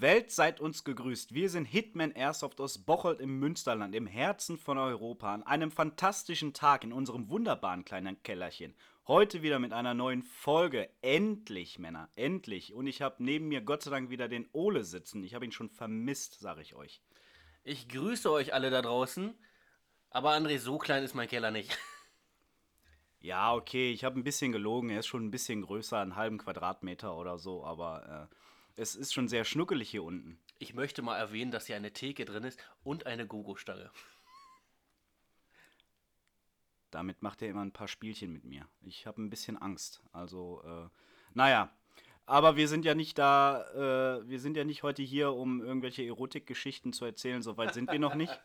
Welt seid uns gegrüßt. Wir sind Hitman Airsoft aus Bocholt im Münsterland, im Herzen von Europa, an einem fantastischen Tag in unserem wunderbaren kleinen Kellerchen. Heute wieder mit einer neuen Folge. Endlich, Männer, endlich. Und ich habe neben mir Gott sei Dank wieder den Ole sitzen. Ich habe ihn schon vermisst, sage ich euch. Ich grüße euch alle da draußen. Aber André, so klein ist mein Keller nicht. Ja, okay, ich habe ein bisschen gelogen. Er ist schon ein bisschen größer, einen halben Quadratmeter oder so, aber äh, es ist schon sehr schnuckelig hier unten. Ich möchte mal erwähnen, dass hier eine Theke drin ist und eine Gogo-Stange. Damit macht er immer ein paar Spielchen mit mir. Ich habe ein bisschen Angst. Also, äh, naja. Aber wir sind ja nicht da, äh, wir sind ja nicht heute hier, um irgendwelche Erotikgeschichten zu erzählen. Soweit sind wir noch nicht.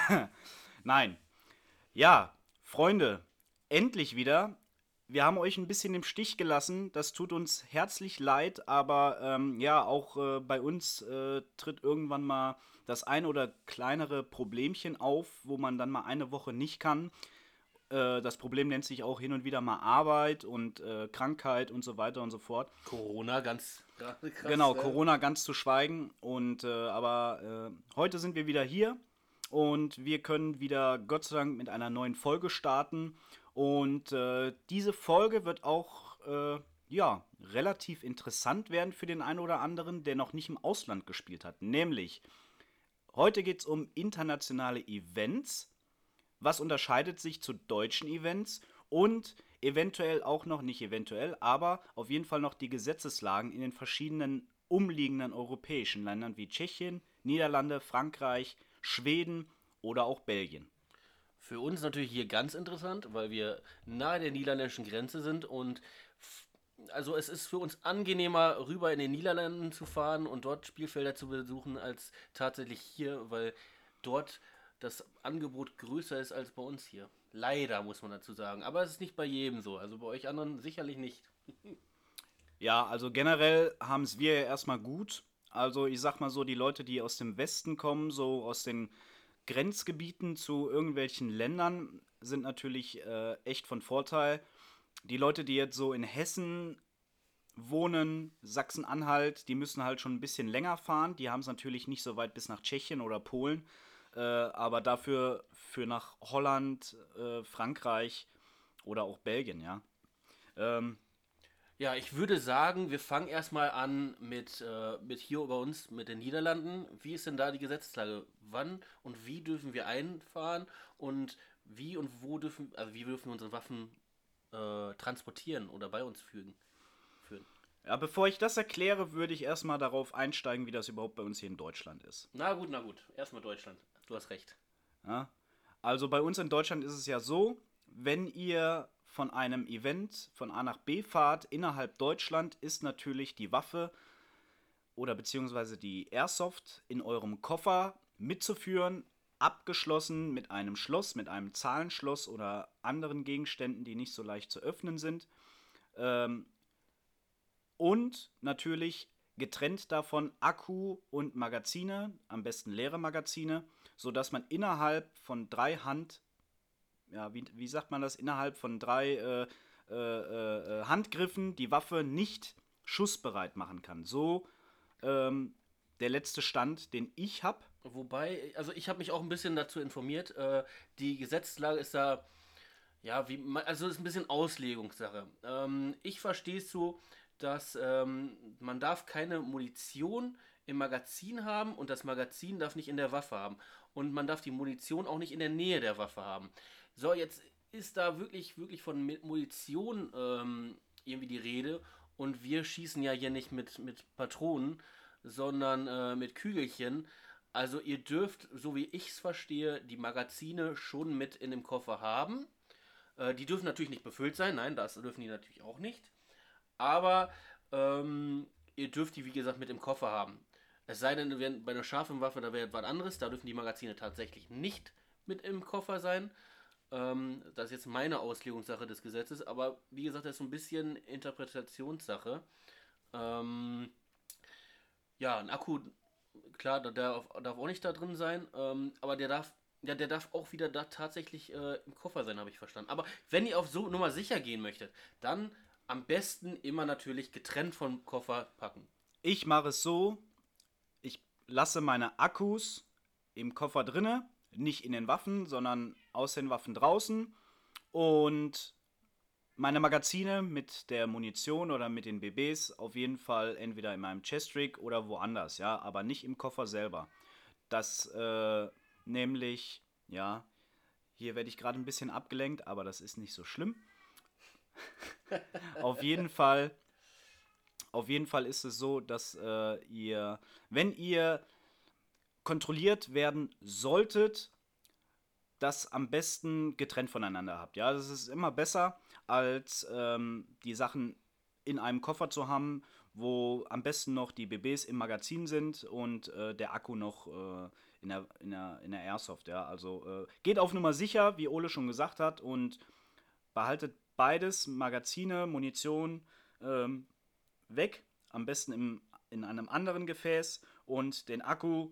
Nein. Ja, Freunde, endlich wieder wir haben euch ein bisschen im Stich gelassen. Das tut uns herzlich leid, aber ähm, ja, auch äh, bei uns äh, tritt irgendwann mal das ein oder kleinere Problemchen auf, wo man dann mal eine Woche nicht kann. Äh, das Problem nennt sich auch hin und wieder mal Arbeit und äh, Krankheit und so weiter und so fort. Corona ganz krass. Genau, Corona ganz zu schweigen. Und äh, aber äh, heute sind wir wieder hier und wir können wieder Gott sei Dank mit einer neuen Folge starten. Und äh, diese Folge wird auch äh, ja, relativ interessant werden für den einen oder anderen, der noch nicht im Ausland gespielt hat. Nämlich, heute geht es um internationale Events. Was unterscheidet sich zu deutschen Events? Und eventuell auch noch, nicht eventuell, aber auf jeden Fall noch die Gesetzeslagen in den verschiedenen umliegenden europäischen Ländern wie Tschechien, Niederlande, Frankreich, Schweden oder auch Belgien. Für uns natürlich hier ganz interessant, weil wir nahe der niederländischen Grenze sind und also es ist für uns angenehmer, rüber in den Niederlanden zu fahren und dort Spielfelder zu besuchen, als tatsächlich hier, weil dort das Angebot größer ist als bei uns hier. Leider, muss man dazu sagen. Aber es ist nicht bei jedem so. Also bei euch anderen sicherlich nicht. ja, also generell haben es wir ja erstmal gut. Also ich sag mal so, die Leute, die aus dem Westen kommen, so aus den Grenzgebieten zu irgendwelchen Ländern sind natürlich äh, echt von Vorteil. Die Leute, die jetzt so in Hessen wohnen, Sachsen-Anhalt, die müssen halt schon ein bisschen länger fahren. Die haben es natürlich nicht so weit bis nach Tschechien oder Polen, äh, aber dafür für nach Holland, äh, Frankreich oder auch Belgien, ja. Ähm, ja, ich würde sagen, wir fangen erstmal an mit, äh, mit hier bei uns, mit den Niederlanden. Wie ist denn da die Gesetzeslage? Wann und wie dürfen wir einfahren und wie und wo dürfen, also wie dürfen wir unsere Waffen äh, transportieren oder bei uns fügen, führen? Ja, bevor ich das erkläre, würde ich erstmal darauf einsteigen, wie das überhaupt bei uns hier in Deutschland ist. Na gut, na gut. Erstmal Deutschland. Du hast recht. Ja. Also bei uns in Deutschland ist es ja so, wenn ihr von einem Event von A nach B fahrt innerhalb Deutschland, ist natürlich die Waffe oder beziehungsweise die Airsoft in eurem Koffer mitzuführen, abgeschlossen mit einem Schloss, mit einem Zahlenschloss oder anderen Gegenständen, die nicht so leicht zu öffnen sind. Ähm, und natürlich getrennt davon Akku und Magazine, am besten leere Magazine, sodass man innerhalb von drei Hand ja, wie, wie sagt man das, innerhalb von drei äh, äh, äh, Handgriffen die Waffe nicht schussbereit machen kann. So ähm, der letzte Stand, den ich habe. Wobei, also ich habe mich auch ein bisschen dazu informiert. Äh, die Gesetzeslage ist da, ja, wie, also ist ein bisschen Auslegungssache. Ähm, ich verstehe es so, dass ähm, man darf keine Munition im Magazin haben und das Magazin darf nicht in der Waffe haben. Und man darf die Munition auch nicht in der Nähe der Waffe haben. So, jetzt ist da wirklich, wirklich von Munition ähm, irgendwie die Rede. Und wir schießen ja hier nicht mit, mit Patronen, sondern äh, mit Kügelchen. Also ihr dürft, so wie ich es verstehe, die Magazine schon mit in dem Koffer haben. Äh, die dürfen natürlich nicht befüllt sein, nein, das dürfen die natürlich auch nicht. Aber ähm, ihr dürft die, wie gesagt, mit im Koffer haben. Es sei denn, bei einer scharfen Waffe, da wäre was anderes, da dürfen die Magazine tatsächlich nicht mit im Koffer sein. Ähm, das ist jetzt meine Auslegungssache des Gesetzes, aber wie gesagt, das ist so ein bisschen Interpretationssache. Ähm, ja, ein Akku, klar, der darf, darf auch nicht da drin sein, ähm, aber der darf, ja, der darf auch wieder da tatsächlich äh, im Koffer sein, habe ich verstanden. Aber wenn ihr auf so Nummer sicher gehen möchtet, dann am besten immer natürlich getrennt vom Koffer packen. Ich mache es so, lasse meine Akkus im Koffer drinne, nicht in den Waffen, sondern aus den Waffen draußen und meine Magazine mit der Munition oder mit den BBs auf jeden Fall entweder in meinem Chestrig oder woanders, ja, aber nicht im Koffer selber. Das äh, nämlich, ja, hier werde ich gerade ein bisschen abgelenkt, aber das ist nicht so schlimm. auf jeden Fall, auf jeden Fall ist es so, dass äh, ihr, wenn ihr kontrolliert werden solltet, das am besten getrennt voneinander habt. Ja, das ist immer besser, als ähm, die Sachen in einem Koffer zu haben, wo am besten noch die BBs im Magazin sind und äh, der Akku noch äh, in, der, in, der, in der Airsoft. Ja, also äh, geht auf Nummer sicher, wie Ole schon gesagt hat, und behaltet beides, Magazine, Munition, ähm, weg. Am besten im, in einem anderen Gefäß und den Akku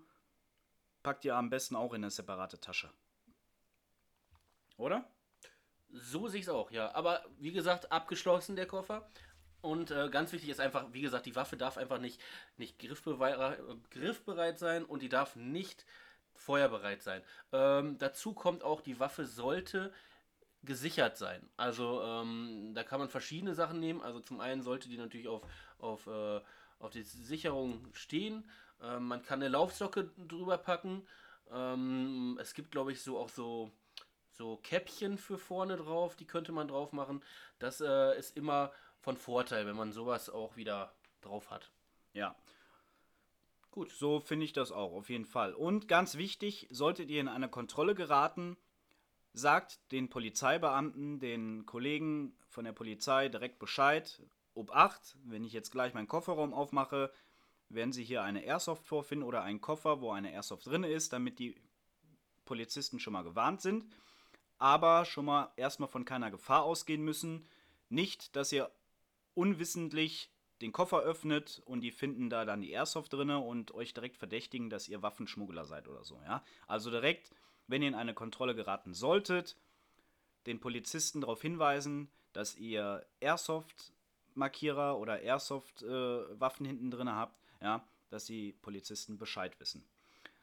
packt ihr am besten auch in eine separate Tasche. Oder? So sehe ich es auch, ja. Aber wie gesagt, abgeschlossen der Koffer. Und äh, ganz wichtig ist einfach, wie gesagt, die Waffe darf einfach nicht, nicht griffbereit, griffbereit sein und die darf nicht feuerbereit sein. Ähm, dazu kommt auch, die Waffe sollte gesichert sein. Also ähm, da kann man verschiedene Sachen nehmen. Also zum einen sollte die natürlich auf, auf, äh, auf die Sicherung stehen. Ähm, man kann eine Laufsocke drüber packen. Ähm, es gibt, glaube ich, so auch so so Käppchen für vorne drauf, die könnte man drauf machen. Das äh, ist immer von Vorteil, wenn man sowas auch wieder drauf hat. Ja. Gut, so finde ich das auch, auf jeden Fall. Und ganz wichtig, solltet ihr in eine Kontrolle geraten, sagt den Polizeibeamten, den Kollegen von der Polizei direkt Bescheid. Ob 8, wenn ich jetzt gleich meinen Kofferraum aufmache, werden sie hier eine Airsoft vorfinden oder einen Koffer, wo eine Airsoft drin ist, damit die Polizisten schon mal gewarnt sind aber schon mal erstmal von keiner Gefahr ausgehen müssen. Nicht, dass ihr unwissentlich den Koffer öffnet und die finden da dann die Airsoft drinne und euch direkt verdächtigen, dass ihr Waffenschmuggler seid oder so, ja? Also direkt, wenn ihr in eine Kontrolle geraten solltet, den Polizisten darauf hinweisen, dass ihr Airsoft Markierer oder Airsoft äh, Waffen hinten drin habt, ja, dass die Polizisten Bescheid wissen.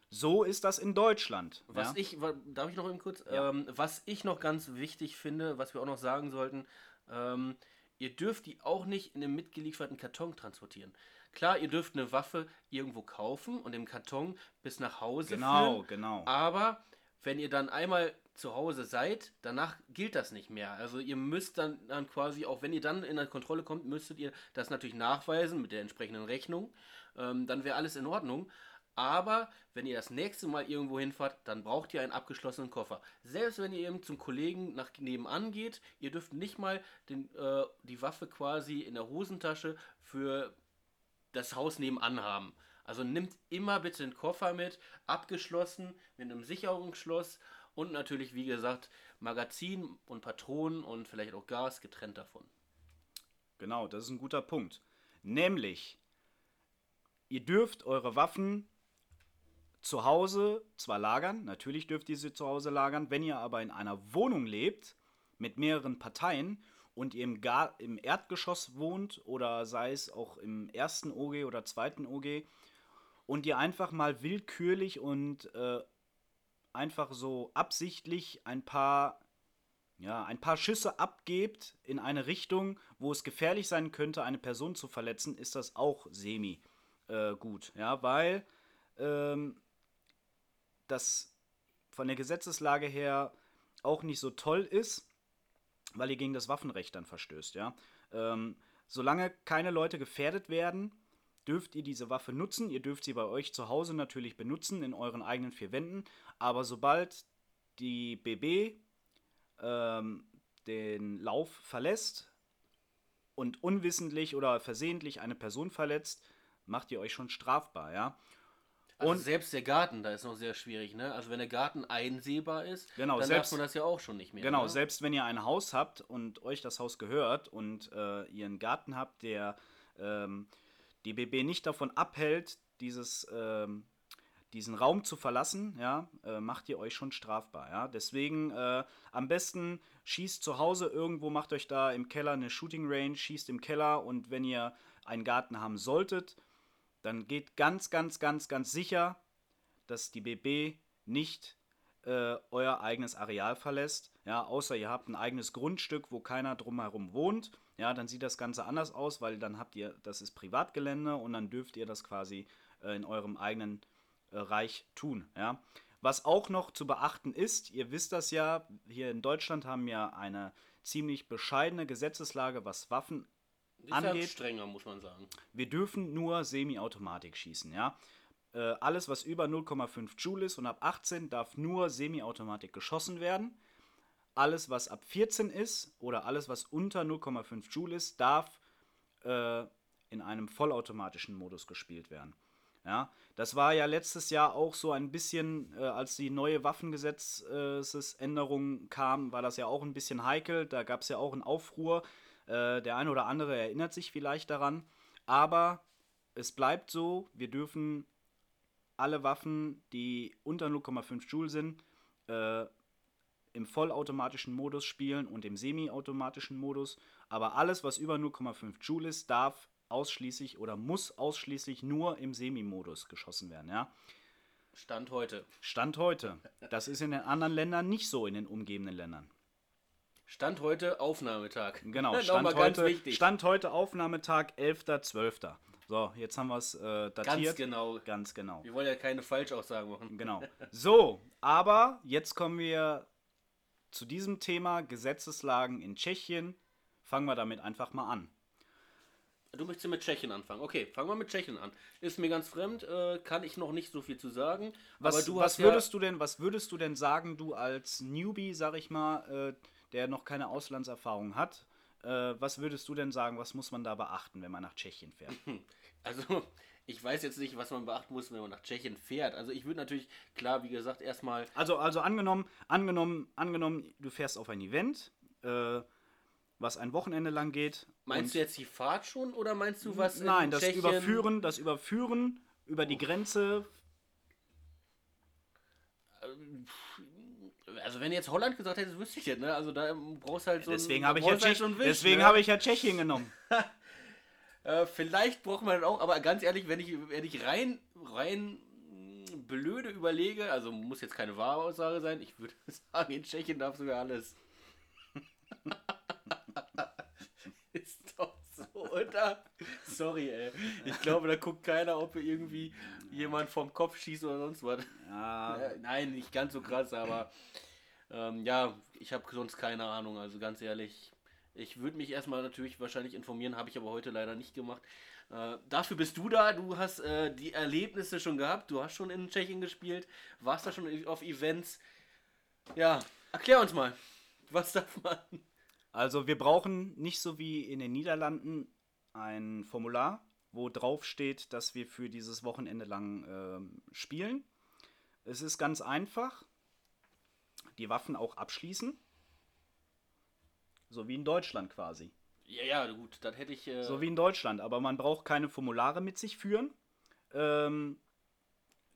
So ist das in Deutschland. Was ja? ich, darf ich noch eben kurz, ja. ähm, was ich noch ganz wichtig finde, was wir auch noch sagen sollten, ähm, ihr dürft die auch nicht in einem mitgelieferten Karton transportieren. Klar, ihr dürft eine Waffe irgendwo kaufen und im Karton bis nach Hause genau, führen. Genau, genau. Aber wenn ihr dann einmal zu Hause seid, danach gilt das nicht mehr. Also ihr müsst dann, dann quasi, auch wenn ihr dann in der Kontrolle kommt, müsstet ihr das natürlich nachweisen mit der entsprechenden Rechnung. Ähm, dann wäre alles in Ordnung. Aber wenn ihr das nächste Mal irgendwo hinfahrt, dann braucht ihr einen abgeschlossenen Koffer. Selbst wenn ihr eben zum Kollegen nach nebenan geht, ihr dürft nicht mal den, äh, die Waffe quasi in der Hosentasche für das Haus nebenan haben. Also nimmt immer bitte den Koffer mit, abgeschlossen mit einem Sicherungsschloss und natürlich, wie gesagt, Magazin und Patronen und vielleicht auch Gas getrennt davon. Genau, das ist ein guter Punkt. Nämlich, ihr dürft eure Waffen zu Hause zwar lagern, natürlich dürft ihr sie zu Hause lagern, wenn ihr aber in einer Wohnung lebt mit mehreren Parteien und ihr im, Gar im Erdgeschoss wohnt oder sei es auch im ersten OG oder zweiten OG und ihr einfach mal willkürlich und äh, einfach so absichtlich ein paar ja, ein paar Schüsse abgebt in eine Richtung, wo es gefährlich sein könnte, eine Person zu verletzen, ist das auch semi äh, gut, ja, weil ähm, das von der Gesetzeslage her auch nicht so toll ist, weil ihr gegen das Waffenrecht dann verstößt, ja. Ähm, solange keine Leute gefährdet werden, dürft ihr diese Waffe nutzen. Ihr dürft sie bei euch zu Hause natürlich benutzen, in euren eigenen vier Wänden. Aber sobald die BB ähm, den Lauf verlässt und unwissentlich oder versehentlich eine Person verletzt, macht ihr euch schon strafbar, ja. Also und selbst der Garten, da ist noch sehr schwierig, ne? Also wenn der Garten einsehbar ist, genau, dann selbst, darf man das ja auch schon nicht mehr. Genau, ne? selbst wenn ihr ein Haus habt und euch das Haus gehört und äh, ihr einen Garten habt, der ähm, die BB nicht davon abhält, dieses, ähm, diesen Raum zu verlassen, ja, äh, macht ihr euch schon strafbar, ja. Deswegen äh, am besten schießt zu Hause irgendwo, macht euch da im Keller eine Shooting Range, schießt im Keller und wenn ihr einen Garten haben solltet, dann geht ganz, ganz, ganz, ganz sicher, dass die BB nicht äh, euer eigenes Areal verlässt. Ja, außer ihr habt ein eigenes Grundstück, wo keiner drumherum wohnt. Ja, dann sieht das Ganze anders aus, weil dann habt ihr, das ist Privatgelände und dann dürft ihr das quasi äh, in eurem eigenen äh, Reich tun. Ja. Was auch noch zu beachten ist, ihr wisst das ja, hier in Deutschland haben wir eine ziemlich bescheidene Gesetzeslage, was Waffen Ist angeht. strenger, muss man sagen. Wir dürfen nur Semi-Automatik schießen, ja. Äh, alles, was über 0,5 Joule ist und ab 18 darf nur Semi-Automatik geschossen werden. Alles, was ab 14 ist oder alles, was unter 0,5 Joule ist, darf äh, in einem vollautomatischen Modus gespielt werden. Ja, das war ja letztes Jahr auch so ein bisschen, äh, als die neue Waffengesetzesänderung kam, war das ja auch ein bisschen heikel. Da gab es ja auch einen Aufruhr. Äh, der eine oder andere erinnert sich vielleicht daran. Aber es bleibt so, wir dürfen alle Waffen, die unter 0,5 Joule sind, äh, im vollautomatischen Modus spielen und im semi-automatischen Modus. Aber alles, was über 0,5 Joule ist, darf ausschließlich oder muss ausschließlich nur im Semi-Modus geschossen werden. Ja? Stand heute. Stand heute. Das ist in den anderen Ländern nicht so, in den umgebenden Ländern. Stand heute Aufnahmetag. Genau, Stand heute. Stand heute Aufnahmetag 11.12. So, jetzt haben wir es äh, datiert. Ganz genau. Ganz genau. Wir wollen ja keine Falschaussagen machen. Genau. So, aber jetzt kommen wir zu diesem Thema Gesetzeslagen in Tschechien. Fangen wir damit einfach mal an. Du möchtest mit Tschechien anfangen. Okay, fangen wir mit Tschechien an. Ist mir ganz fremd, äh, kann ich noch nicht so viel zu sagen. Was, was würdest du denn, was würdest du denn sagen, du als Newbie, sag ich mal, äh, der noch keine Auslandserfahrung hat? Äh, was würdest du denn sagen, was muss man da beachten, wenn man nach Tschechien fährt? ja, also ich weiß jetzt nicht, was man beachten muss, wenn man nach Tschechien fährt. Also ich würde natürlich, klar, wie gesagt, erstmal Also, also angenommen, angenommen, angenommen, du fährst auf ein Event, äh, was ein Wochenende lang geht. Meinst du jetzt die Fahrt schon oder meinst du was in Nein, das Tschechien? Überführen, das Überführen über die Grenze. Also wenn du jetzt Holland gesagt hättest, wüsste ich jetzt, ne? Also da brauchst halt so ein- Deswegen habe ich, ja halt Tschech- deswegen ne? habe ich ja Tschechien genommen. Äh, vielleicht braucht man das auch, aber ganz ehrlich, wenn ich, wenn ich rein, rein blöde überlege, also muss jetzt keine wahre Aussage sein, ich würde sagen, in Tschechien darfst du ja alles. Ist doch so, oder? Sorry, ey. Ich glaube, da guckt keiner, ob irgendwie jemand vom Kopf schießt oder sonst was. Ja, Äh, nein, nicht ganz so krass, aber ähm, ja, ich habe sonst keine Ahnung. Also ganz ehrlich, ich würde mich erstmal natürlich wahrscheinlich informieren, habe ich aber heute leider nicht gemacht. Äh, dafür bist du da, du hast äh, die Erlebnisse schon gehabt, du hast schon in Tschechien gespielt, warst da schon auf Events. Ja, erklär uns mal, was darf man? also wir brauchen nicht so wie in den Niederlanden ein Formular, wo drauf steht, dass wir für dieses Wochenende lang ähm, spielen. Es ist ganz einfach. Die Waffen auch abschließen. So wie in Deutschland quasi. Ja, ja, gut, das hätte ich. Äh, So wie in Deutschland, aber man braucht keine Formulare mit sich führen, ähm,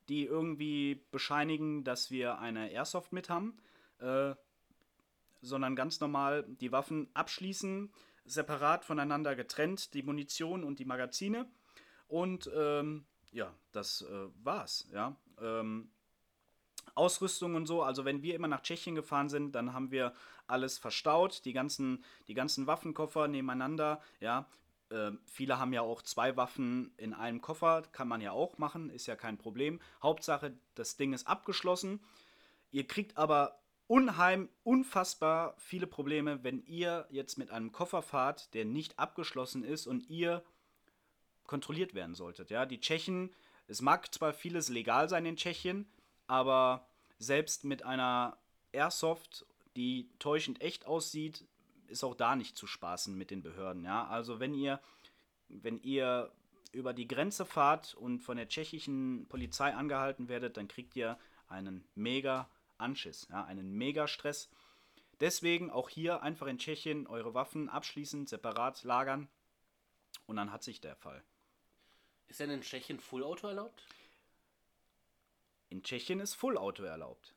die irgendwie bescheinigen, dass wir eine Airsoft mit haben, äh, sondern ganz normal die Waffen abschließen, separat voneinander getrennt, die Munition und die Magazine. Und ähm, ja, das äh, war's, ja. Ähm, Ausrüstung und so, also wenn wir immer nach Tschechien gefahren sind, dann haben wir alles verstaut, die ganzen, die ganzen Waffenkoffer nebeneinander, ja. Ähm, viele haben ja auch zwei Waffen in einem Koffer, kann man ja auch machen, ist ja kein Problem. Hauptsache, das Ding ist abgeschlossen. Ihr kriegt aber unheim, unfassbar viele Probleme, wenn ihr jetzt mit einem Koffer fahrt, der nicht abgeschlossen ist und ihr kontrolliert werden solltet. Ja, die Tschechen, es mag zwar vieles legal sein in Tschechien, aber selbst mit einer Airsoft, die täuschend echt aussieht, ist auch da nicht zu spaßen mit den Behörden. Ja, also wenn ihr, wenn ihr über die Grenze fahrt und von der tschechischen Polizei angehalten werdet, dann kriegt ihr einen mega Anschiss, ja, einen mega Stress. Deswegen auch hier einfach in Tschechien eure Waffen abschließend separat lagern und dann hat sich der Fall. ist denn in Tschechien Full-Auto erlaubt? In Tschechien ist Full Auto erlaubt.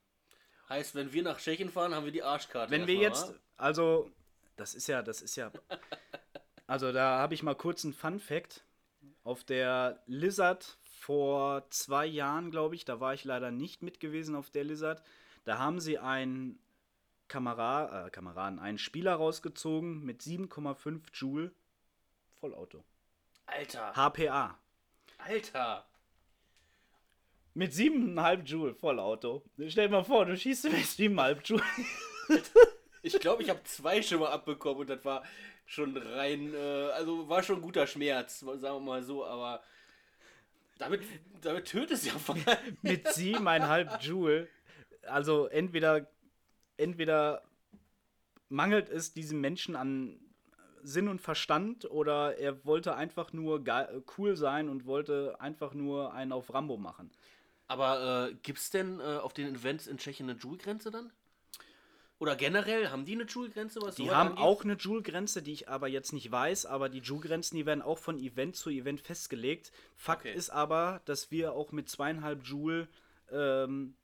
Heißt, wenn wir nach Tschechien fahren, haben wir die Arschkarte. Wenn wir erstmal, jetzt, also, das ist ja, das ist ja, also da habe ich mal kurz einen Fun Fact Auf der Lizard vor zwei Jahren, glaube ich, da war ich leider nicht mit gewesen auf der Lizard. Da haben sie einen Kamera, äh, Kameraden, einen Spieler rausgezogen mit 7,5 Joule Vollauto. Alter. HPA. Alter. Mit 7,5 Joule Vollauto. Stell dir mal vor, du schießt mit 7,5 Joule. Ich glaube, ich habe zwei schon mal abbekommen und das war schon rein, äh, also war schon ein guter Schmerz, sagen wir mal so, aber damit, damit tötet es ja voll. mit 7,5 Joule. Also entweder, entweder mangelt es diesem Menschen an Sinn und Verstand oder er wollte einfach nur cool sein und wollte einfach nur einen auf Rambo machen. Aber äh, gibt es denn äh, auf den Events in Tschechien eine Joule-Grenze dann? Oder generell, haben die eine Joule-Grenze? Die haben angeht? auch eine Joule-Grenze, die ich aber jetzt nicht weiß, aber die Joule-Grenzen, die werden auch von Event zu Event festgelegt. Fakt okay. ist aber, dass wir auch mit zweieinhalb Joule ähm,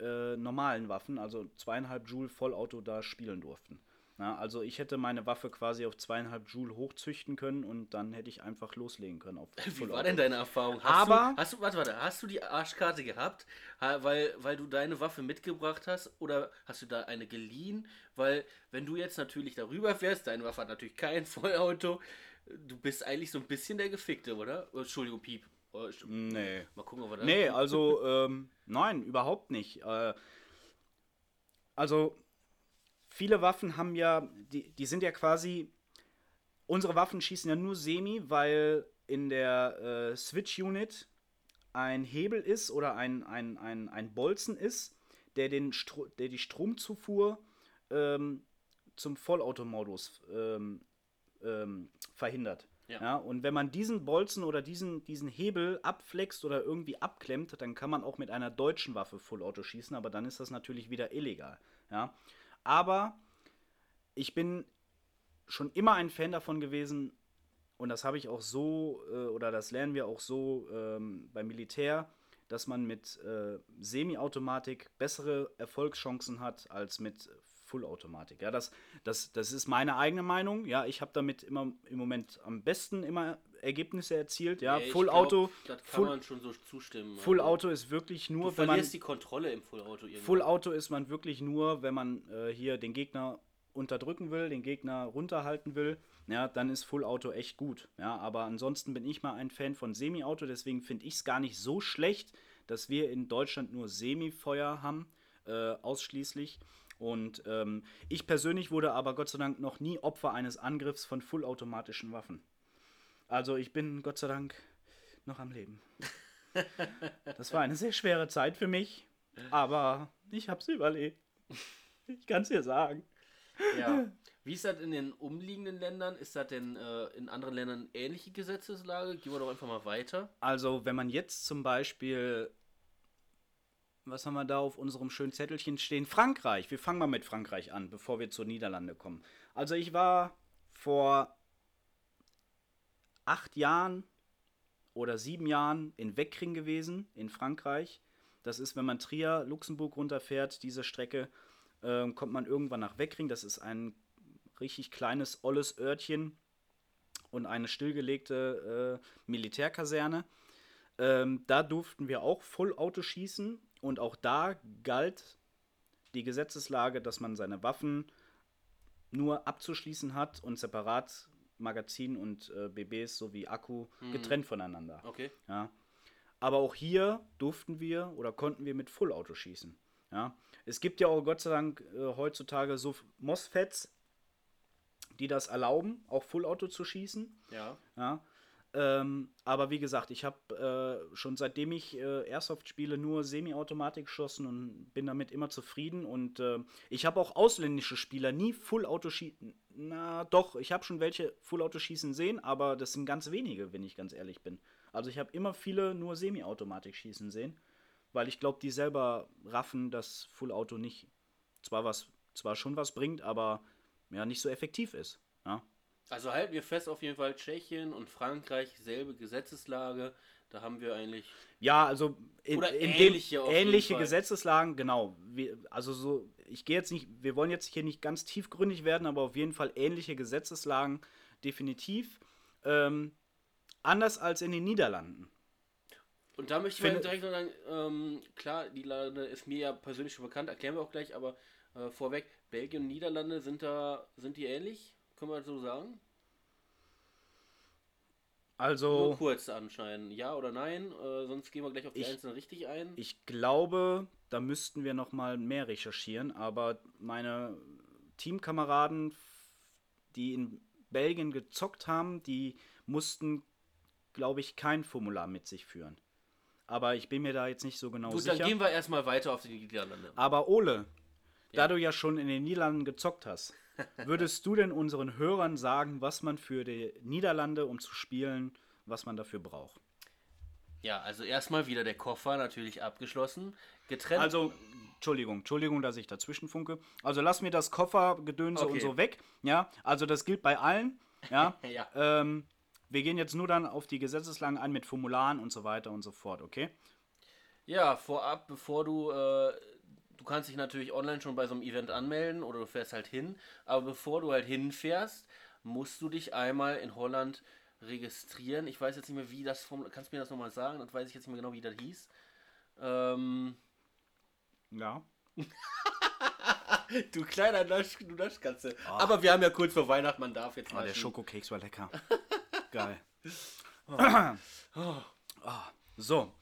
äh, normalen Waffen, also zweieinhalb Joule Vollauto da spielen durften. Ja, also ich hätte meine Waffe quasi auf zweieinhalb Joule hochzüchten können und dann hätte ich einfach loslegen können. Auf Wie war denn deine Erfahrung? Hast Aber du, hast du, warte, warte, hast du die Arschkarte gehabt, weil, weil du deine Waffe mitgebracht hast oder hast du da eine geliehen? Weil wenn du jetzt natürlich darüber fährst, deine Waffe hat natürlich kein Vollauto, du bist eigentlich so ein bisschen der Gefickte, oder? Oh, Entschuldigung, Piep. Oh, nee. Mal gucken, ob wir das. Nee, also, ähm, nein, überhaupt nicht. Äh, also, viele Waffen haben ja, die, die sind ja quasi, unsere Waffen schießen ja nur semi, weil in der äh, Switch-Unit ein Hebel ist oder ein, ein, ein, ein Bolzen ist, der, den Stro der die Stromzufuhr ähm, zum Vollautomodus ähm, ähm, verhindert. Ja. ja. und wenn man diesen Bolzen oder diesen, diesen Hebel abflext oder irgendwie abklemmt, dann kann man auch mit einer deutschen Waffe Fullauto schießen, aber dann ist das natürlich wieder illegal. Ja. Aber ich bin schon immer ein Fan davon gewesen, und das habe ich auch so, äh, oder das lernen wir auch so ähm, beim Militär, dass man mit äh, Semi-Automatik bessere Erfolgschancen hat als mit Fullautomatik. Ja, das, das, das ist meine eigene Meinung. Ja, ich habe damit immer im Moment am besten immer Ergebnisse erzielt. Ja, ja Full Auto. Das kann Full, man schon so zustimmen. Full also. Auto ist wirklich nur, du wenn man. die Kontrolle im Full Auto irgendwann. Full Auto ist man wirklich nur, wenn man äh, hier den Gegner unterdrücken will, den Gegner runterhalten will. Ja, dann ist Full Auto echt gut. Ja, aber ansonsten bin ich mal ein Fan von Semi-Auto, deswegen finde ich es gar nicht so schlecht, dass wir in Deutschland nur Semi-Feuer haben, äh, ausschließlich. Und ähm, ich persönlich wurde aber Gott sei Dank noch nie Opfer eines Angriffs von vollautomatischen Waffen. Also ich bin Gott sei Dank noch am Leben. Das war eine sehr schwere Zeit für mich, aber ich habe es überlebt. Ich kann es dir sagen. Ja. Wie ist das in den umliegenden Ländern? Ist das denn äh, in anderen Ländern ähnliche Gesetzeslage? Gehen wir doch einfach mal weiter. Also, wenn man jetzt zum Beispiel was haben wir da auf unserem schönen Zettelchen stehen? Frankreich. Wir fangen mal mit Frankreich an, bevor wir zur Niederlande kommen. Also ich war vor acht Jahren oder sieben Jahren in Weckring gewesen, in Frankreich. Das ist, wenn man Trier, Luxemburg runterfährt, diese Strecke, äh, kommt man irgendwann nach Weckring. Das ist ein richtig kleines, olles Örtchen und eine stillgelegte äh, Militärkaserne. Ähm, da durften wir auch Vollauto schießen und auch da galt die Gesetzeslage, dass man seine Waffen nur abzuschließen hat und separat Magazin und äh, BBs sowie Akku mhm. getrennt voneinander. Okay. Ja. Aber auch hier durften wir oder konnten wir mit Fullauto schießen. Ja. Es gibt ja auch Gott sei Dank äh, heutzutage so MOSFETs, die das erlauben, auch Fullauto zu schießen. Ja. ja. Ähm, aber wie gesagt, ich habe äh, schon seitdem ich äh, Airsoft spiele nur Semi-Automatik geschossen und bin damit immer zufrieden. Und äh, ich habe auch ausländische Spieler nie Full-Auto schießen. Na doch, ich habe schon welche Full-Auto schießen sehen, aber das sind ganz wenige, wenn ich ganz ehrlich bin. Also ich habe immer viele nur Semi-Automatik schießen sehen, weil ich glaube, die selber raffen, dass Full-Auto nicht zwar was, zwar schon was bringt, aber ja nicht so effektiv ist. Ja. Also halten wir fest auf jeden Fall Tschechien und Frankreich, selbe Gesetzeslage. Da haben wir eigentlich. Ja, also in, oder in ähnliche, ähnliche Gesetzeslagen, genau. Wir, also so, ich gehe jetzt nicht, wir wollen jetzt hier nicht ganz tiefgründig werden, aber auf jeden Fall ähnliche Gesetzeslagen, definitiv. Ähm, Anders als in den Niederlanden. Und da möchte ich mal direkt noch sagen, ähm, klar, die Niederlande ist mir ja persönlich schon bekannt, erklären wir auch gleich, aber äh, vorweg, Belgien und Niederlande sind da, sind die ähnlich? Können wir so sagen? Nur Also, kurz anscheinend, ja oder nein, äh, sonst gehen wir gleich auf die Ich- einzelnen richtig ein. ich glaube, da müssten wir noch mal mehr recherchieren, aber meine Teamkameraden, die in Belgien gezockt haben, die mussten, glaube ich, kein Formular mit sich führen. Aber ich bin mir da jetzt nicht so genau Gut, sicher. dann gehen wir erstmal weiter auf die Niederlande. Aber Ole, Ja. da du ja schon in den Niederlanden gezockt hast, würdest du denn unseren Hörern sagen, was man für die Niederlande, um zu spielen, was man dafür braucht? Ja, also erstmal wieder der Koffer natürlich abgeschlossen. Getrennt. Also, Entschuldigung, Entschuldigung, dass ich dazwischen funke. Also lass mir das Koffergedönse Okay. und so weg. Ja, also das gilt bei allen. Ja. Ja. Ähm, wir gehen jetzt nur dann auf die Gesetzeslagen ein mit Formularen und so weiter und so fort, okay? Ja, vorab, bevor du, äh, du kannst dich natürlich online schon bei so einem Event anmelden oder du fährst halt hin, aber bevor du halt hinfährst, musst du dich einmal in Holland registrieren. Ich weiß jetzt nicht mehr, wie das vom, kannst du mir das nochmal sagen? Das weiß ich jetzt nicht mehr genau, wie das hieß. Ähm, Ja. du kleiner Nasch, du Naschkatze. Aber wir haben ja kurz vor Weihnachten, man darf jetzt Oh, mal. der schon- Schokokeks war lecker. Geil. Ah, so,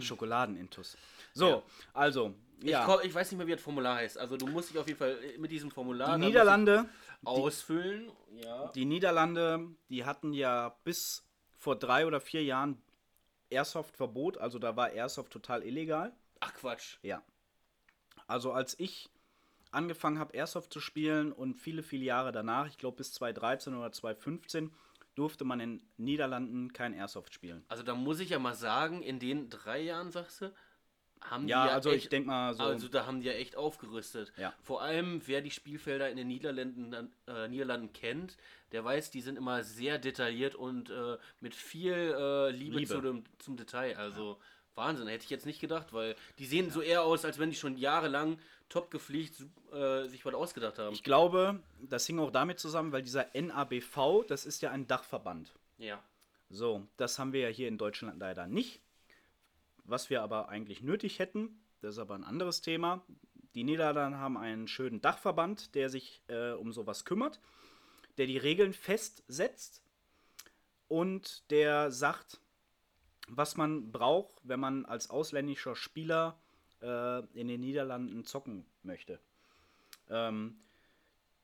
Schokoladenintus. So, Ja. also, Ich, ja. komm, ich weiß nicht mehr, wie das Formular heißt. Also du musst dich auf jeden Fall mit diesem Formular Die Niederlande, ausfüllen. Ja. die Niederlande, die hatten ja bis vor drei oder vier Jahren Airsoft-Verbot, also da war Airsoft total illegal. Ach Quatsch. Ja. Also als ich angefangen habe, Airsoft zu spielen und viele, viele Jahre danach, ich glaube bis 2013 oder 2015, durfte man in Niederlanden kein Airsoft spielen. Also da muss ich ja mal sagen, in den drei Jahren, sagst du, haben Ja, die ja also echt, ich denke mal so. also da haben die ja echt aufgerüstet. Ja. Vor allem, wer die Spielfelder in den Niederlanden, äh, Niederlanden kennt, der weiß, die sind immer sehr detailliert und äh, mit viel äh, Liebe, Liebe. Zu dem, zum Detail. Also Wahnsinn, hätte ich jetzt nicht gedacht, weil die sehen so eher aus, als wenn die schon jahrelang top gepflegt äh, sich was ausgedacht haben. ich glaube, das hing auch damit zusammen, weil dieser NABV, das ist ja ein Dachverband. Ja. So, das haben wir ja hier in Deutschland leider nicht. Was wir aber eigentlich nötig hätten, das ist aber ein anderes Thema. Die Niederlande haben einen schönen Dachverband, der sich äh, um sowas kümmert, der die Regeln festsetzt und der sagt, was man braucht, wenn man als ausländischer Spieler äh, in den Niederlanden zocken möchte. Ähm,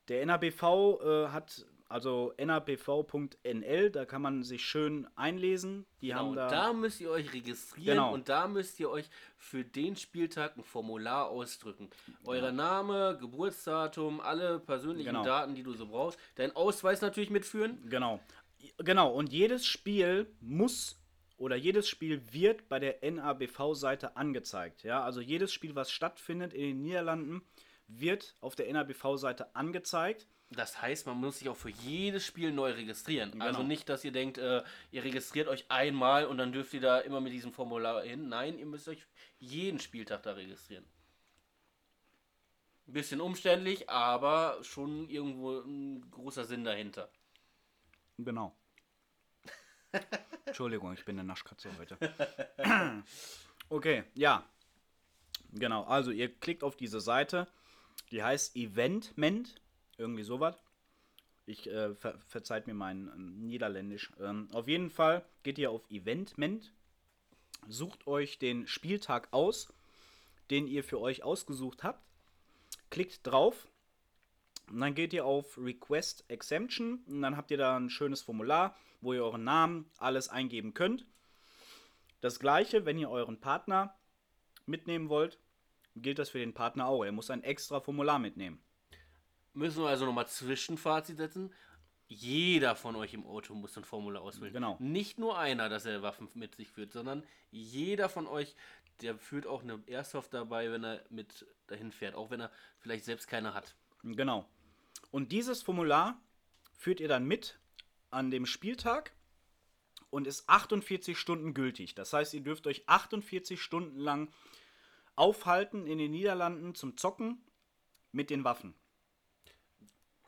der NABV äh, hat also nabv.nl, da kann man sich schön einlesen. Die Genau, haben und da, da müsst ihr euch registrieren Genau. und da müsst ihr euch für den Spieltag ein Formular ausdrücken. Euer Name, Geburtsdatum, alle persönlichen Genau. Daten, die du so brauchst. Dein Ausweis natürlich mitführen. Genau. Genau, und jedes Spiel muss oder jedes Spiel wird bei der NABV-Seite angezeigt. Ja, also jedes Spiel, was stattfindet in den Niederlanden, wird auf der NABV-Seite angezeigt. Das heißt, man muss sich auch für jedes Spiel neu registrieren. Genau. Also nicht, dass ihr denkt, äh, ihr registriert euch einmal und dann dürft ihr da immer mit diesem Formular hin. Nein, ihr müsst euch jeden Spieltag da registrieren. Ein bisschen umständlich, aber schon irgendwo ein großer Sinn dahinter. Genau. Entschuldigung, ich bin eine Naschkatze heute. okay, ja. Genau, also ihr klickt auf diese Seite, die heißt Eventment, irgendwie sowas. Ich äh, ver verzeiht mir mein ähm, Niederländisch. Ähm, auf jeden Fall geht ihr auf Eventment, sucht euch den Spieltag aus, den ihr für euch ausgesucht habt, klickt drauf und dann geht ihr auf Request Exemption und dann habt ihr da ein schönes Formular, wo ihr euren Namen, alles eingeben könnt. Das gleiche, wenn ihr euren Partner mitnehmen wollt, gilt das für den Partner auch. Er muss ein extra Formular mitnehmen. Müssen wir also nochmal Zwischenfazit setzen. Jeder von euch im Auto muss ein Formular ausfüllen. Genau. Nicht nur einer, dass er Waffen mit sich führt, sondern jeder von euch, der führt auch eine Airsoft dabei, wenn er mit dahin fährt, auch wenn er vielleicht selbst keine hat. Genau. Und dieses Formular führt ihr dann mit an dem Spieltag und ist 48 Stunden gültig. Das heißt, ihr dürft euch 48 Stunden lang aufhalten in den Niederlanden zum Zocken mit den Waffen.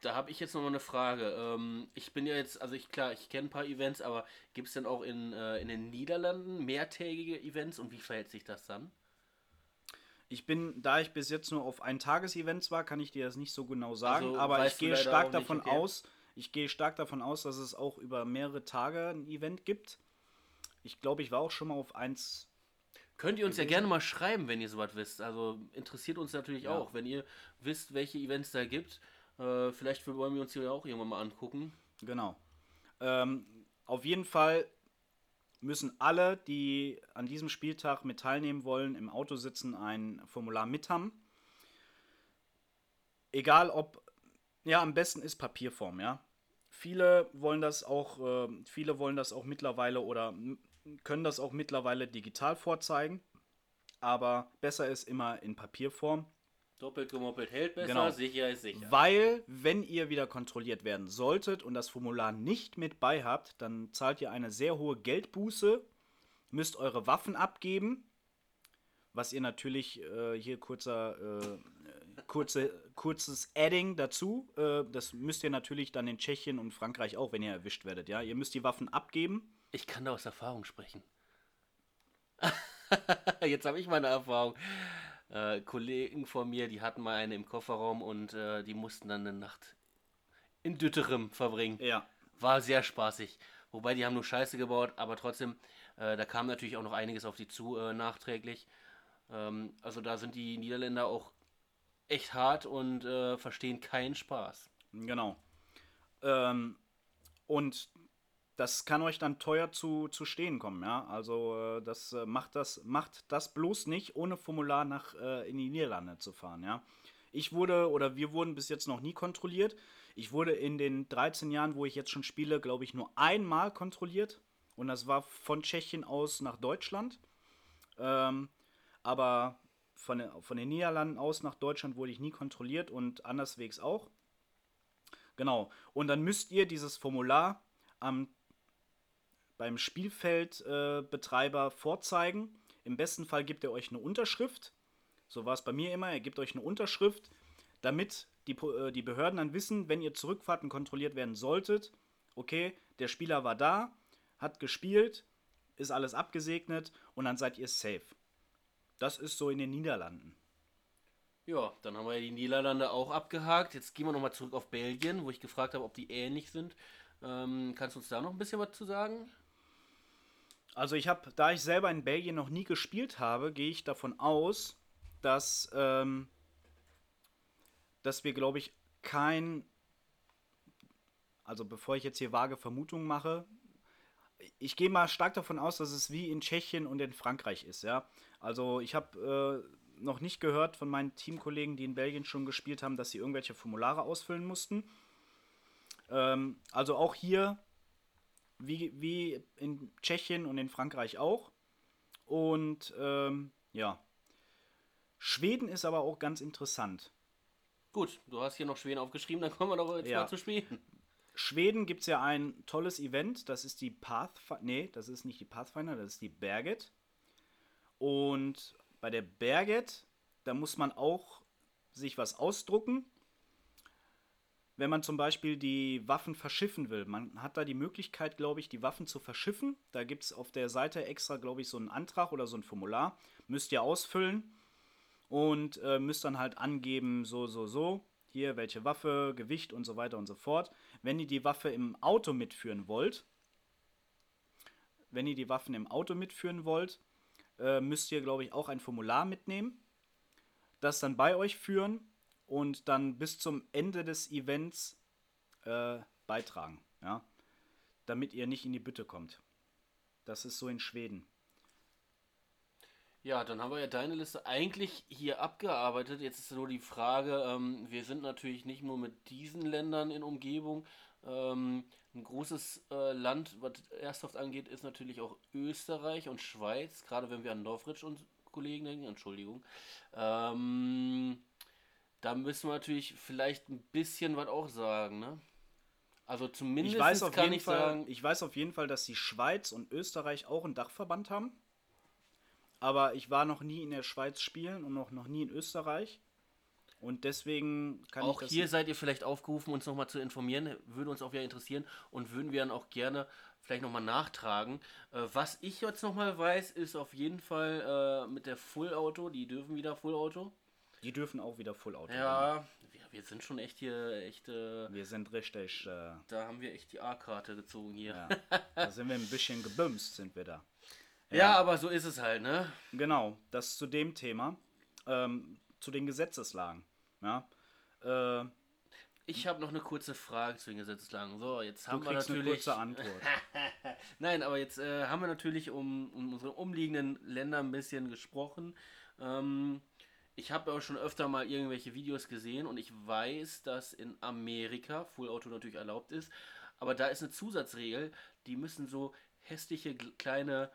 Da habe ich jetzt noch mal eine Frage. Ähm, ich bin ja jetzt, also ich klar, ich kenne ein paar Events, aber gibt es denn auch in, äh, in den Niederlanden mehrtägige Events und wie verhält sich das dann? Ich bin, da ich bis jetzt nur auf ein Tagesevents war, kann ich dir das nicht so genau sagen, Also, aber ich gehe stark nicht, davon okay. aus, ich gehe stark davon aus, dass es auch über mehrere Tage ein Event gibt. Ich glaube, ich war auch schon mal auf eins. Könnt ihr uns ja gewesen. gerne mal schreiben, wenn ihr sowas wisst. Also interessiert uns natürlich Ja. auch, wenn ihr wisst, welche Events da gibt. Äh, vielleicht wollen wir uns hier auch irgendwann mal angucken. Genau. Ähm, auf jeden Fall müssen alle, die an diesem Spieltag mit teilnehmen wollen, im Auto sitzen, ein Formular mit haben. Egal ob, ja, am besten ist Papierform, ja. Viele wollen das auch, äh, viele wollen das auch mittlerweile oder können das auch mittlerweile digital vorzeigen. Aber besser ist immer in Papierform. Doppelt gemoppelt hält besser, Genau. sicher ist sicher. Weil, wenn ihr wieder kontrolliert werden solltet und das Formular nicht mit bei habt, dann zahlt ihr eine sehr hohe Geldbuße, müsst eure Waffen abgeben, was ihr natürlich äh, hier kurzer, äh, kurze, kurzes Adding dazu, äh, das müsst ihr natürlich dann in Tschechien und Frankreich auch, wenn ihr erwischt werdet, ja. Ihr müsst die Waffen abgeben. Ich kann da aus Erfahrung sprechen. Jetzt habe ich meine Erfahrung. Äh, Kollegen von mir, die hatten mal eine im Kofferraum und äh, die mussten dann eine Nacht in Dütterem verbringen. Ja. War sehr spaßig. Wobei die haben nur Scheiße gebaut, aber trotzdem, äh, da kam natürlich auch noch einiges auf die zu äh, nachträglich. Ähm, also da sind die Niederländer auch echt hart und äh, verstehen keinen Spaß. Genau. Ähm, und das kann euch dann teuer zu, zu stehen kommen, ja. Also äh, das äh, macht das macht das bloß nicht, ohne Formular nach äh, in die Niederlande zu fahren, ja. Ich wurde oder wir wurden bis jetzt noch nie kontrolliert. Ich wurde in den 13 Jahren, wo ich jetzt schon spiele, glaube ich, nur einmal kontrolliert. Und das war von Tschechien aus nach Deutschland. Ähm, aber von, den- von den Niederlanden aus nach Deutschland wurde ich nie kontrolliert und anderswegs auch. Genau. Und dann müsst ihr dieses Formular am, beim Spielfeldbetreiber äh, vorzeigen. Im besten Fall gibt er euch eine Unterschrift. So war es bei mir immer. Er gibt euch eine Unterschrift, damit die, äh, die Behörden dann wissen, wenn ihr zurückfahrt und kontrolliert werden solltet, okay, der Spieler war da, hat gespielt, ist alles abgesegnet und dann seid ihr safe. Das ist so in den Niederlanden. Ja, dann haben wir die Niederlande auch abgehakt. Jetzt gehen wir nochmal zurück auf Belgien, wo ich gefragt habe, ob die ähnlich sind. Ähm, kannst du uns da noch ein bisschen was zu sagen? Also ich habe, da ich selber in Belgien noch nie gespielt habe, gehe ich davon aus, dass, ähm, dass wir, glaube ich, kein, also bevor ich jetzt hier vage Vermutungen mache, ich gehe mal stark davon aus, dass es wie in Tschechien und in Frankreich ist, ja. Also ich habe äh, noch nicht gehört von meinen Teamkollegen, die in Belgien schon gespielt haben, dass sie irgendwelche Formulare ausfüllen mussten. Ähm, also auch hier wie, wie in Tschechien und in Frankreich auch. Und ähm, ja. Schweden ist aber auch ganz interessant. Gut, du hast hier noch Schweden aufgeschrieben, dann kommen wir doch jetzt Ja. mal zu Schweden. Schweden gibt es ja ein tolles Event, das ist die Pathfinder. Nee, das ist nicht die Pathfinder, das ist die Berget. Und bei der Berget, da muss man auch sich was ausdrucken. Wenn man zum Beispiel die Waffen verschiffen will. Man hat da die Möglichkeit, glaube ich, die Waffen zu verschiffen. Da gibt es auf der Seite extra, glaube ich, so einen Antrag oder so ein Formular. Müsst ihr ausfüllen und äh, müsst dann halt angeben, so, so, so. Hier, welche Waffe, Gewicht und so weiter und so fort. Wenn ihr die Waffe im Auto mitführen wollt, wenn ihr die Waffen im Auto mitführen wollt, äh, müsst ihr, glaube ich, auch ein Formular mitnehmen, das dann bei euch führen und dann bis zum Ende des Events äh, beitragen, ja, damit ihr nicht in die Bütte kommt. Das ist so in Schweden. Ja, dann haben wir ja deine Liste eigentlich hier abgearbeitet. Jetzt ist nur die Frage, ähm, wir sind natürlich nicht nur mit diesen Ländern in Umgebung. Ähm, ein großes äh, Land, was Airsoft angeht, ist natürlich auch Österreich und Schweiz, gerade wenn wir an Norwich und Kollegen denken, Entschuldigung. Ähm, da müssen wir natürlich vielleicht ein bisschen was auch sagen, ne? Also zumindest Ich weiß, auf kann jeden ich Fall, sagen, ich weiß auf jeden Fall, dass die Schweiz und Österreich auch einen Dachverband haben. Aber ich war noch nie in der Schweiz spielen und noch, noch nie in Österreich. Und deswegen kann auch ich das hier seid ihr vielleicht aufgerufen, uns nochmal zu informieren. Würde uns auch wieder interessieren und würden wir dann auch gerne vielleicht nochmal nachtragen. Äh, was ich jetzt nochmal weiß, ist auf jeden Fall äh, mit der Full Auto. Die dürfen wieder Full Auto. Die dürfen auch wieder Full Auto. Ja, wir, wir sind schon echt hier, echt. Äh, Wir sind richtig, äh, da haben wir echt die A-Karte gezogen hier. ja, da sind wir ein bisschen gebümst, sind wir da. Ja, aber so ist es halt, ne? Genau, das zu dem Thema, ähm, zu den Gesetzeslagen. Ja, äh, Ich habe noch eine kurze Frage zu den Gesetzeslagen. So, jetzt haben wir kriegst eine natürlich. kurze Antwort. Nein, aber jetzt äh, haben wir natürlich um, um unsere umliegenden Länder ein bisschen gesprochen. Ähm, ich habe auch schon öfter mal irgendwelche Videos gesehen und ich weiß, dass in Amerika Full Auto natürlich erlaubt ist. Aber da ist eine Zusatzregel, die müssen so hässliche kleine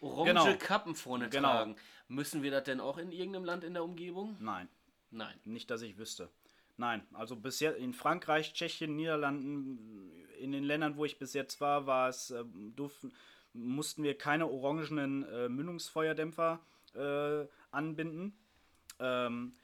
orange Genau. Kappen vorne Genau. tragen. Müssen wir das denn auch in irgendeinem Land in der Umgebung? Nein, Nein. nicht, dass ich wüsste. Nein, also bisher in Frankreich, Tschechien, Niederlanden, in den Ländern, wo ich bis jetzt war, war es, äh, durften, mussten wir keine orangenen äh, Mündungsfeuerdämpfer äh, anbinden. Ähm,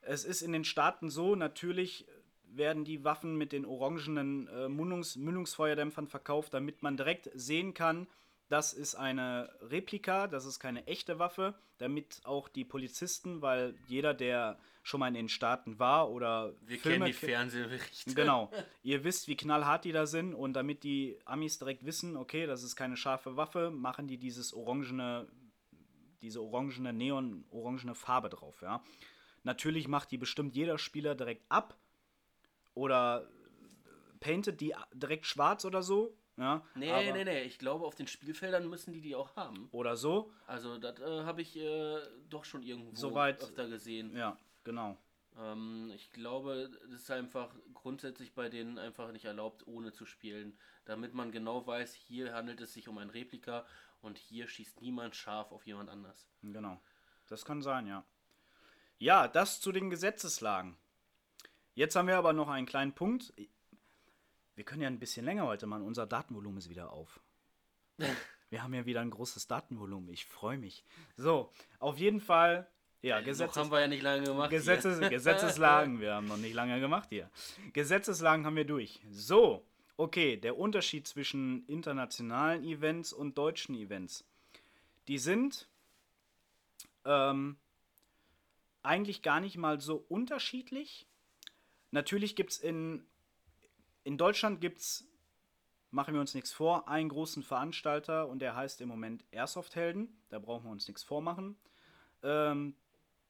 es ist in den Staaten so, natürlich werden die Waffen mit den orangenen äh, Mündungs Mündungsfeuerdämpfern verkauft, damit man direkt sehen kann, das ist eine Replika, das ist keine echte Waffe, damit auch die Polizisten, weil jeder, der schon mal in den Staaten war oder Wir Filme kennen die Fernsehberichte. Genau. Ihr wisst, wie knallhart die da sind und damit die Amis direkt wissen, okay, das ist keine scharfe Waffe, machen die dieses orangene, diese orangene, neon-orangene Farbe drauf, ja. Natürlich macht die bestimmt jeder Spieler direkt ab oder paintet die direkt schwarz oder so, ja. Nee, nee, nee. Ich glaube, auf den Spielfeldern müssen die die auch haben. Oder so, Also, das äh, habe ich äh, doch schon irgendwo Soweit- öfter gesehen. ja, genau. Ähm, ich glaube, es ist einfach grundsätzlich bei denen einfach nicht erlaubt, ohne zu spielen. Damit man genau weiß, hier handelt es sich um ein Replika und hier schießt niemand scharf auf jemand anders. Genau. Das kann sein, ja. Ja, das zu den Gesetzeslagen. Jetzt haben wir aber noch einen kleinen Punkt. Wir können ja ein bisschen länger heute machen. Unser Datenvolumen ist wieder auf. Wir haben ja wieder ein großes Datenvolumen. Ich freue mich. So, auf jeden Fall. Ja, Noch Gesetzes haben wir ja nicht lange gemacht. Gesetzes Gesetzeslagen. Wir haben noch nicht lange gemacht hier. Gesetzeslagen haben wir durch. So, okay, der Unterschied zwischen internationalen Events und deutschen Events. Die sind ähm, eigentlich gar nicht mal so unterschiedlich. Natürlich gibt es in, in Deutschland gibt es, machen wir uns nichts vor, einen großen Veranstalter und der heißt im Moment Airsoft-Helden. Da brauchen wir uns nichts vormachen. Ähm,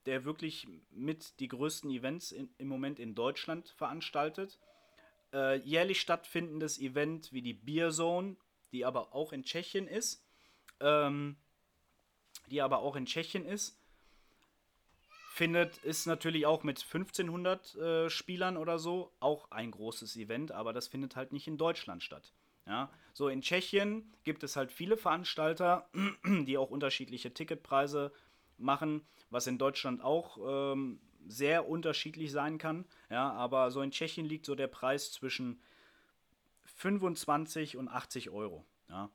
der wirklich mit die größten Events in, im Moment in Deutschland veranstaltet. Äh, jährlich stattfindendes Event wie die Beer Zone, die aber auch in Tschechien ist. Ähm, die aber auch in Tschechien ist. Findet, ist natürlich auch mit 1500 äh, Spielern oder so auch ein großes Event, aber das findet halt nicht in Deutschland statt. Ja, so in Tschechien gibt es halt viele Veranstalter, die auch unterschiedliche Ticketpreise machen, was in Deutschland auch ähm, sehr unterschiedlich sein kann. Ja, aber so in Tschechien liegt so der Preis zwischen 25 und 80 Euro. Ja.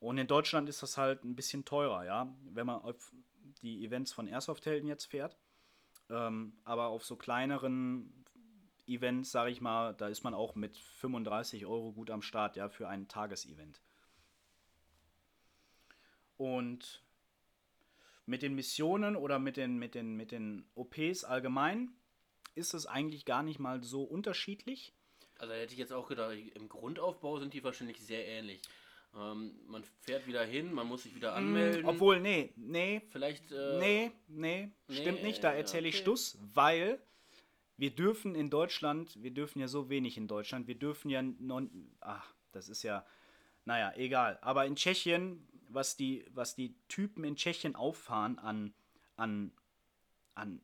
Und in Deutschland ist das halt ein bisschen teurer, ja, wenn man auf die Events von Airsoft-Helden jetzt fährt. Ähm, aber auf so kleineren Events, sage ich mal, da ist man auch mit 35 Euro gut am Start, ja, für ein Tagesevent. Und mit den Missionen oder mit den, mit den, mit den OPs allgemein ist es eigentlich gar nicht mal so unterschiedlich. Also hätte ich jetzt auch gedacht, im Grundaufbau sind die wahrscheinlich sehr ähnlich. Ähm, man fährt wieder hin, man muss sich wieder anmelden. Mm, Obwohl, nee, nee, Vielleicht. Äh, nee, nee, stimmt nee, nicht, da ja, erzähle ich okay. Stuss, weil wir dürfen in Deutschland, wir dürfen ja so wenig in Deutschland, wir dürfen ja non, ach, das ist ja, naja, egal. Aber in Tschechien, was die, was die Typen in Tschechien auffahren an, an, an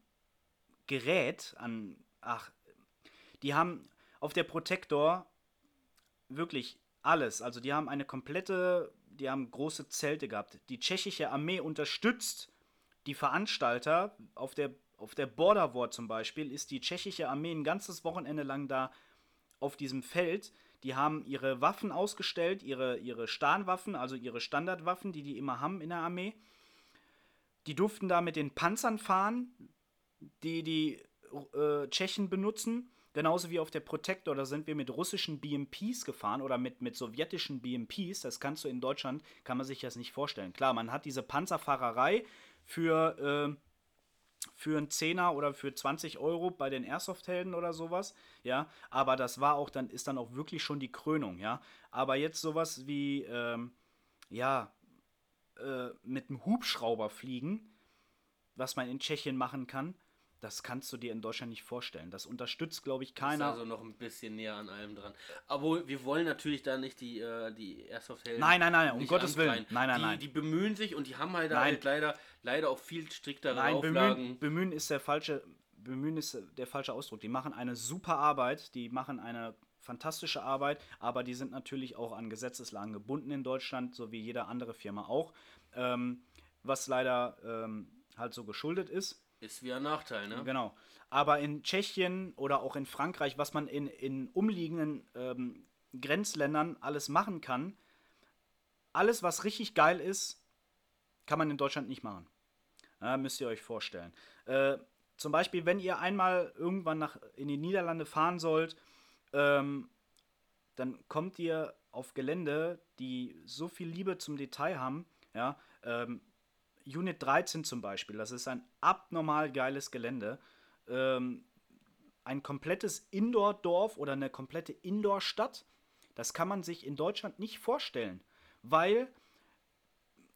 Gerät, an, ach, die haben auf der Protector wirklich alles. Also die haben eine komplette, die haben große Zelte gehabt. Die tschechische Armee unterstützt die Veranstalter. Auf der, auf der Border War zum Beispiel ist die tschechische Armee ein ganzes Wochenende lang da auf diesem Feld. Die haben ihre Waffen ausgestellt, ihre, ihre Starnwaffen, also ihre Standardwaffen, die die immer haben in der Armee. Die durften da mit den Panzern fahren, die die äh, Tschechen benutzen. Genauso wie auf der Protector, da sind wir mit russischen BMPs gefahren oder mit, mit sowjetischen BMPs. Das kannst du in Deutschland, kann man sich das nicht vorstellen. Klar, man hat diese Panzerfahrerei für, äh, für einen Zehner oder für 20 Euro bei den Airsoft-Helden oder sowas. Ja, aber das war auch dann, ist dann auch wirklich schon die Krönung, ja. Aber jetzt sowas wie, ähm, ja, äh, mit einem Hubschrauber fliegen, was man in Tschechien machen kann, das kannst du dir in Deutschland nicht vorstellen. Das unterstützt, glaube ich, keiner. Ist also noch ein bisschen näher an allem dran. Aber wir wollen natürlich da nicht die, äh, die Airsoft-Helden. Nein, nein, nein, um Gottes Willen. Nein, nein, die, nein. Die bemühen sich und die haben halt, halt leider, leider auch viel striktere nein, Auflagen. Bemühen, bemühen ist der falsche. Bemühen ist der falsche Ausdruck. Die machen eine super Arbeit, die machen eine fantastische Arbeit, aber die sind natürlich auch an Gesetzeslagen gebunden in Deutschland, so wie jede andere Firma auch. Ähm, was leider ähm, halt so geschuldet ist. Ist wie ein Nachteil, ne? Genau. Aber in Tschechien oder auch in Frankreich, was man in, in umliegenden ähm, Grenzländern alles machen kann, alles, was richtig geil ist, kann man in Deutschland nicht machen. Ja, müsst ihr euch vorstellen. Äh, zum Beispiel, wenn ihr einmal irgendwann nach, in die Niederlande fahren sollt, ähm, dann kommt ihr auf Gelände, die so viel Liebe zum Detail haben. Ja, ähm, Unit 13 zum Beispiel, das ist ein abnormal geiles Gelände. Ähm, ein komplettes Indoor-Dorf oder eine komplette Indoor-Stadt, das kann man sich in Deutschland nicht vorstellen, weil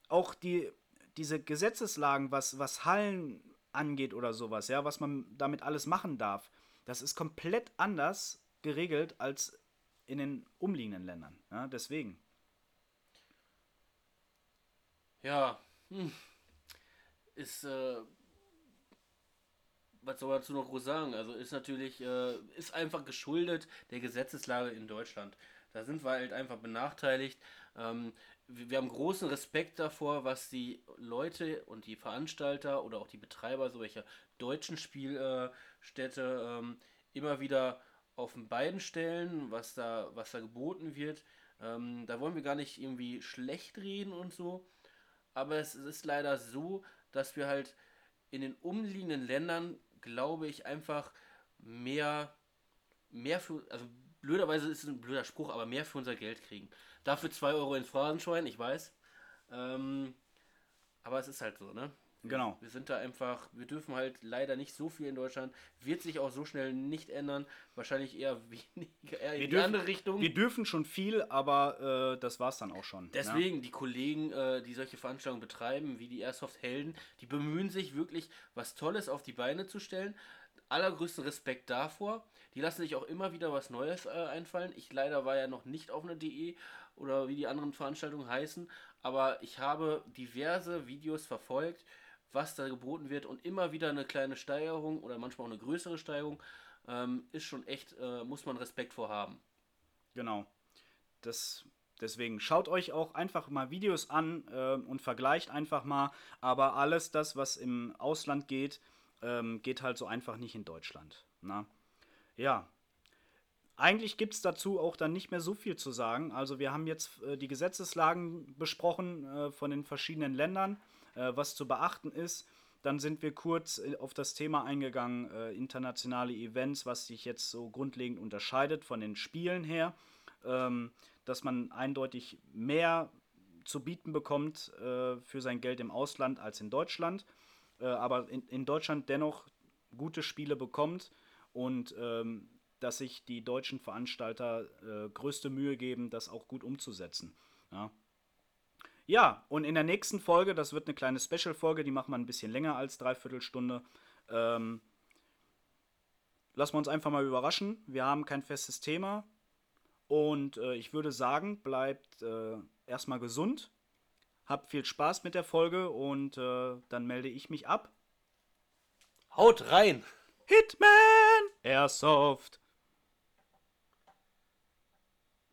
auch die, diese Gesetzeslagen, was, was Hallen angeht oder sowas, ja, was man damit alles machen darf, das ist komplett anders geregelt als in den umliegenden Ländern. Ja, deswegen. Ja, hm ist, äh, was soll man dazu noch groß sagen? Also ist natürlich, äh, ist einfach geschuldet der Gesetzeslage in Deutschland. Da sind wir halt einfach benachteiligt. Ähm, wir haben großen Respekt davor, was die Leute und die Veranstalter oder auch die Betreiber solcher deutschen Spielstätte ähm, immer wieder auf den Beinen stellen, was da, was da geboten wird. Ähm, da wollen wir gar nicht irgendwie schlecht reden und so. Aber es ist leider so, dass wir halt in den umliegenden Ländern, glaube ich, einfach mehr, mehr für, also blöderweise ist es ein blöder Spruch, aber mehr für unser Geld kriegen. Dafür 2 Euro ins Phrasenschwein, ich weiß. Ähm, aber es ist halt so, ne? Genau. Wir sind da einfach, wir dürfen halt leider nicht so viel in Deutschland. Wird sich auch so schnell nicht ändern. Wahrscheinlich eher weniger, eher in wir die dürfen, andere Richtung. Wir dürfen schon viel, aber äh, das es dann auch schon. Deswegen, ja. die Kollegen, äh, die solche Veranstaltungen betreiben, wie die Airsoft-Helden, die bemühen sich wirklich, was Tolles auf die Beine zu stellen. Allergrößten Respekt davor. Die lassen sich auch immer wieder was Neues äh, einfallen. Ich leider war ja noch nicht auf einer DE oder wie die anderen Veranstaltungen heißen, aber ich habe diverse Videos verfolgt was da geboten wird und immer wieder eine kleine Steigerung oder manchmal auch eine größere Steigerung, ähm, ist schon echt, äh, muss man Respekt vor haben. Genau. Das, deswegen schaut euch auch einfach mal Videos an äh, und vergleicht einfach mal. Aber alles das, was im Ausland geht, ähm, geht halt so einfach nicht in Deutschland. Na? Ja. Eigentlich gibt es dazu auch dann nicht mehr so viel zu sagen. Also wir haben jetzt äh, die Gesetzeslagen besprochen äh, von den verschiedenen Ländern äh, was zu beachten ist. Dann sind wir kurz äh, auf das Thema eingegangen, äh, internationale Events, was sich jetzt so grundlegend unterscheidet von den Spielen her, ähm, dass man eindeutig mehr zu bieten bekommt äh, für sein Geld im Ausland als in Deutschland, äh, aber in, in, Deutschland dennoch gute Spiele bekommt und ähm, dass sich die deutschen Veranstalter äh, größte Mühe geben, das auch gut umzusetzen. Ja. Ja, und in der nächsten Folge, das wird eine kleine Special-Folge, die machen wir ein bisschen länger als dreiviertel Stunde. Ähm, lassen wir uns einfach mal überraschen. Wir haben kein festes Thema. Und äh, ich würde sagen, bleibt äh, erstmal gesund. Habt viel Spaß mit der Folge und äh, dann melde ich mich ab. Haut rein! Hitman! Airsoft!